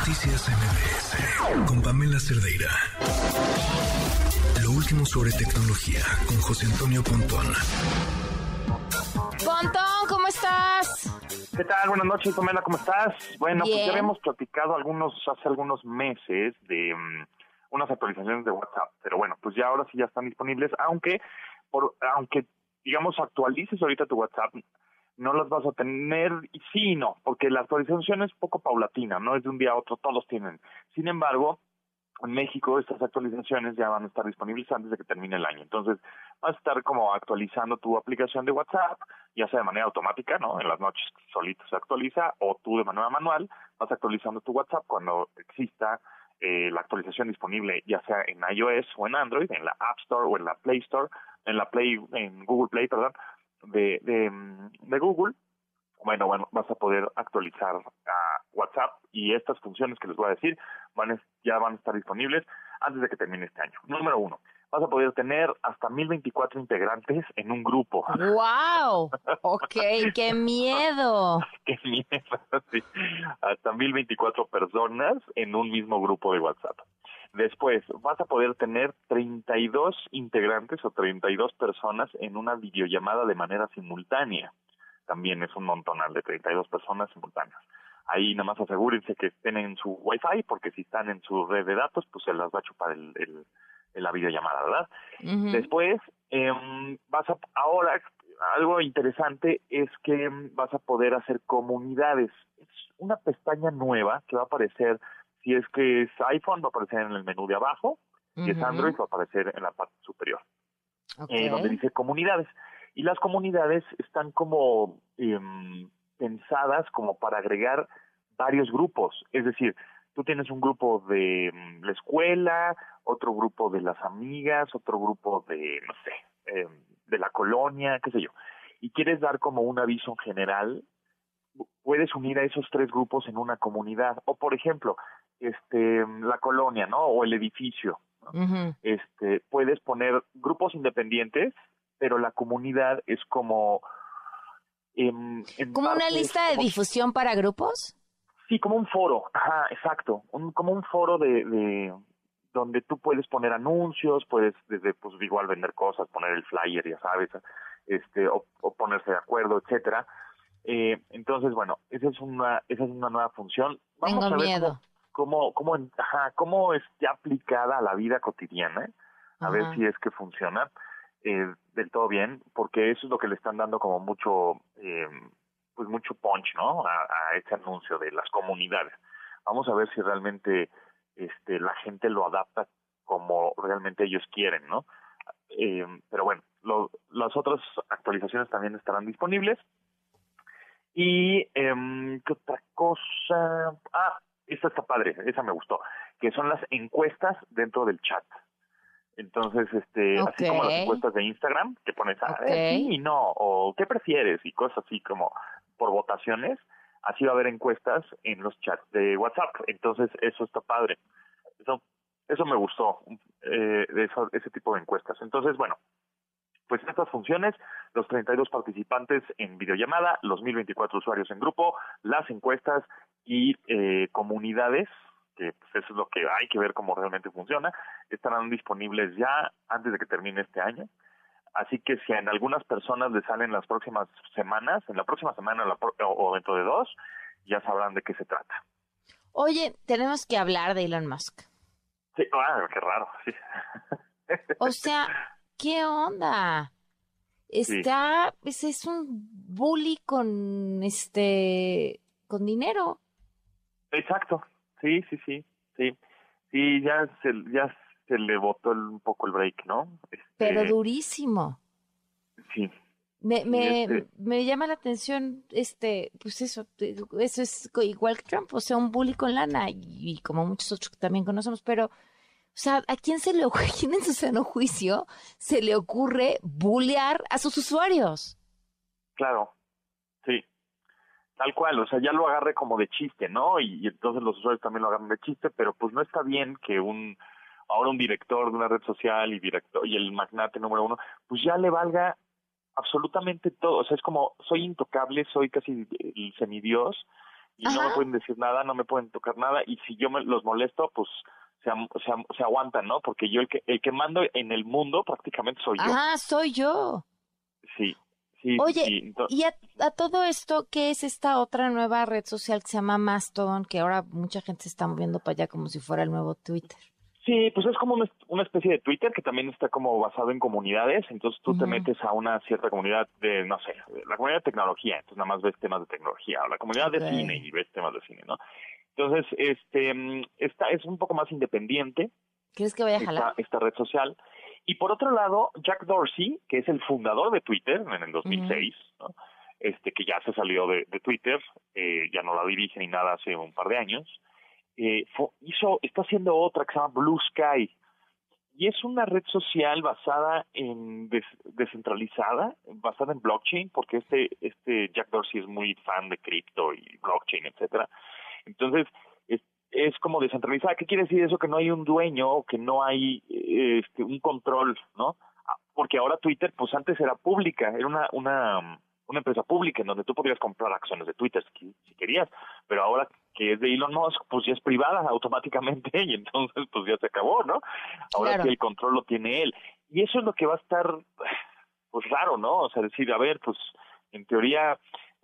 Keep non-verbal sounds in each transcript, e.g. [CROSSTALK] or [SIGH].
Noticias MBS con Pamela Cerdeira. Lo último sobre tecnología con José Antonio Pontón. Pontón, ¿cómo estás? ¿Qué tal? Buenas noches, Pamela, ¿cómo estás? Bueno, pues ya habíamos platicado algunos hace algunos meses de mm, unas actualizaciones de WhatsApp, pero bueno, pues ya ahora sí ya están disponibles, aunque por aunque digamos actualices ahorita tu WhatsApp, no las vas a tener y sí y no, porque la actualización es poco paulatina, no es de un día a otro, todos tienen. Sin embargo, en México estas actualizaciones ya van a estar disponibles antes de que termine el año. Entonces, vas a estar como actualizando tu aplicación de WhatsApp, ya sea de manera automática, ¿no? En las noches solito se actualiza, o tú de manera manual vas actualizando tu WhatsApp cuando exista eh, la actualización disponible, ya sea en iOS o en Android, en la App Store o en la Play Store, en la Play, en Google Play, perdón, de, de, mm, de Google. Bueno, bueno, vas a poder actualizar a WhatsApp y estas funciones que les voy a decir van a- ya van a estar disponibles antes de que termine este año. Número uno, vas a poder tener hasta 1024 integrantes en un grupo. ¡Wow! [LAUGHS] Ok, qué miedo. [LAUGHS] Qué miedo, sí. Hasta 1024 personas en un mismo grupo de WhatsApp. Después, vas a poder tener 32 integrantes o 32 personas en una videollamada de manera simultánea. También es un montonal de 32 personas simultáneas. Ahí nada más asegúrense que estén en su Wi-Fi, porque si están en su red de datos, pues se las va a chupar el, el- la videollamada, ¿verdad? Después, em, vas a, ahora, algo interesante es que em, vas a poder hacer comunidades. Es una pestaña nueva que va a aparecer, si es que es iPhone, va a aparecer en el menú de abajo, si es. Android, va a aparecer en la parte superior, Ok. eh, donde dice comunidades. Y las comunidades están como em, pensadas como para agregar varios grupos. Es decir, tú tienes un grupo de mm, la escuela, otro grupo de las amigas, otro grupo de, no sé, eh, de la colonia, qué sé yo, y quieres dar como un aviso en general, puedes unir a esos tres grupos en una comunidad. O, por ejemplo, este, la colonia, ¿no? O el edificio. Este, puedes poner grupos independientes, pero la comunidad es como... em, en ¿Como una lista de como- difusión para grupos? Sí, como un foro, ajá, exacto, un, como un foro de, de donde tú puedes poner anuncios, puedes desde pues igual vender cosas, poner el flyer, ya sabes, este o, o ponerse de acuerdo, etcétera. Eh, entonces, bueno, esa es una esa es una nueva función. Vamos Tengo a ver miedo. cómo cómo cómo, ajá, cómo es ya aplicada a la vida cotidiana, a ver si es que funciona eh, del todo bien, porque eso es lo que le están dando como mucho eh, pues mucho punch, ¿no? A, a este anuncio de las comunidades. Vamos a ver si realmente este la gente lo adapta como realmente ellos quieren, ¿no? Eh, pero bueno, lo- las otras actualizaciones también estarán disponibles. Y em, qué otra cosa, ah, esta está padre, esa me gustó, que son las encuestas dentro del chat. Entonces, este, así como las encuestas de Instagram, que pones a ver sí y no, o qué prefieres y cosas así como por votaciones, así va a haber encuestas en los chats de WhatsApp. Entonces, eso está padre. Eso, eso me gustó, eh, de eso- ese tipo de encuestas. Entonces, bueno, pues estas funciones, los 32 participantes en videollamada, los 1024 usuarios en grupo, las encuestas y eh, comunidades, que pues, eso es lo que hay que ver cómo realmente funciona, estarán disponibles ya antes de que termine este año. Así que si en algunas personas les salen las próximas semanas, en la próxima semana o la pro- o o dentro de dos, ya sabrán de qué se trata. Oye, tenemos que hablar de Elon Musk. Sí, ah, qué raro, sí. O sea, ¿qué onda? Está, pues es un bully con este, con dinero. Exacto, sí, sí, sí, sí. Sí, ya se, ya se le botó el- un poco el break, ¿no? Este, Pero durísimo. Sí, Me, me, este- me llama la atención, este, pues eso, eso es igual que Trump, o sea, un bully con lana, y, y como muchos otros que también conocemos, pero, o sea, ¿a quién se le ocurre, [LAUGHS] quién en su sano juicio se le ocurre bullear a sus usuarios? claro, sí. Tal cual, o sea, ya lo agarre como de chiste, ¿no? Y, y entonces los usuarios también lo agarran de chiste, pero pues no está bien que un ahora un director de una red social y director y el magnate número uno, pues ya le valga absolutamente todo, o sea, es como soy intocable, soy casi el semidios y no me pueden decir nada, no me pueden tocar nada y si yo me los molesto, pues se, se, se aguantan, ¿no? Porque yo el que el que mando en el mundo prácticamente soy yo. Ah, soy yo. Sí. Sí, Oye, y a, todo esto, ¿qué es esta otra nueva red social que se llama Mastodon, que ahora mucha gente se está moviendo para allá como si fuera el nuevo Twitter? Sí, pues es como una, especie de Twitter que también está como basado en comunidades, entonces tú te metes a una cierta comunidad de, no sé, la comunidad de tecnología, entonces nada más ves temas de tecnología, o la comunidad de cine y ves temas de cine, ¿no? Entonces, este, mm, esta es un poco más independiente. ¿Crees que vaya a jalar? Esta, red social. Y por otro lado, Jack Dorsey, que es el fundador de Twitter en el 2006, ¿no? este, que ya se salió de, Twitter, eh, ya no la dirige ni nada hace un par de años, eh, hizo, está haciendo otra que se llama Blue Sky, y es una red social basada en descentralizada, basada en blockchain, porque este este Jack Dorsey es muy fan de cripto y blockchain, etcétera. Entonces, es, es como descentralizada. ¿Qué quiere decir eso? Que no hay un dueño que no hay este, un control, ¿no? Ah, porque ahora Twitter, pues antes era pública, era una, una, una empresa pública en donde tú podías comprar acciones de Twitter si, querías, pero ahora que es de Elon Musk, pues ya es privada [LAUGHS] automáticamente y entonces pues ya se acabó, ¿no? Ahora que el control lo tiene él. Y eso es lo que va a estar, pues raro, ¿no? O sea, decir, a ver, pues en teoría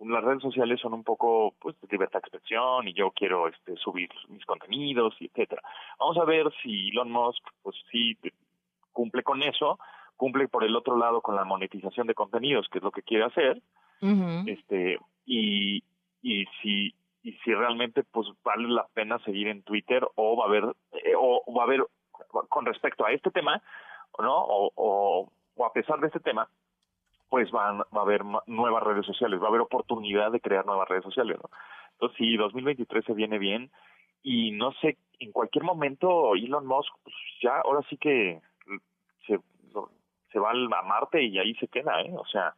las redes sociales son un poco pues de libertad de expresión y yo quiero este subir mis contenidos y etcétera. Vamos a ver si Elon Musk pues sí cumple con eso, cumple por el otro lado con la monetización de contenidos, que es lo que quiere hacer. Este y y si y si realmente pues vale la pena seguir en Twitter o va a haber eh, o va a haber con respecto a este tema, ¿no? O, o, o a pesar de este tema, pues van, va a haber nuevas redes sociales, va a haber oportunidad de crear nuevas redes sociales, ¿no? Entonces sí, 2023 se viene bien y no sé, en cualquier momento Elon Musk pues ya ahora sí que se, se va a Marte y ahí se queda, ¿eh? O sea,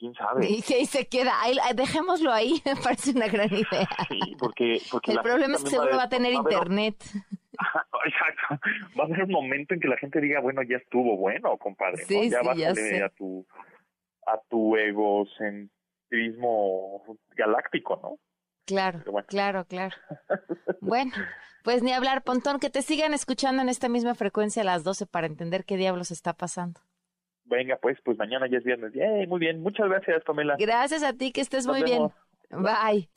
quién sabe. Y ahí se queda, ahí, dejémoslo ahí, [LAUGHS] me parece una gran idea. Sí, porque... porque El problema es que seguro va a tener internet. Exacto. Va a haber un momento en que la gente diga, bueno, ya estuvo bueno, compadre. Sí, Ya sí, a tu a tu egocentrismo galáctico, ¿no? Claro, claro, claro. [LAUGHS] bueno, pues ni hablar, Pontón, que te sigan escuchando en esta misma frecuencia a las 12 para entender qué diablos está pasando. Venga, pues, pues mañana ya es viernes. muy bien. Muchas gracias, Pamela. Gracias a ti, que estés muy bien. Bye.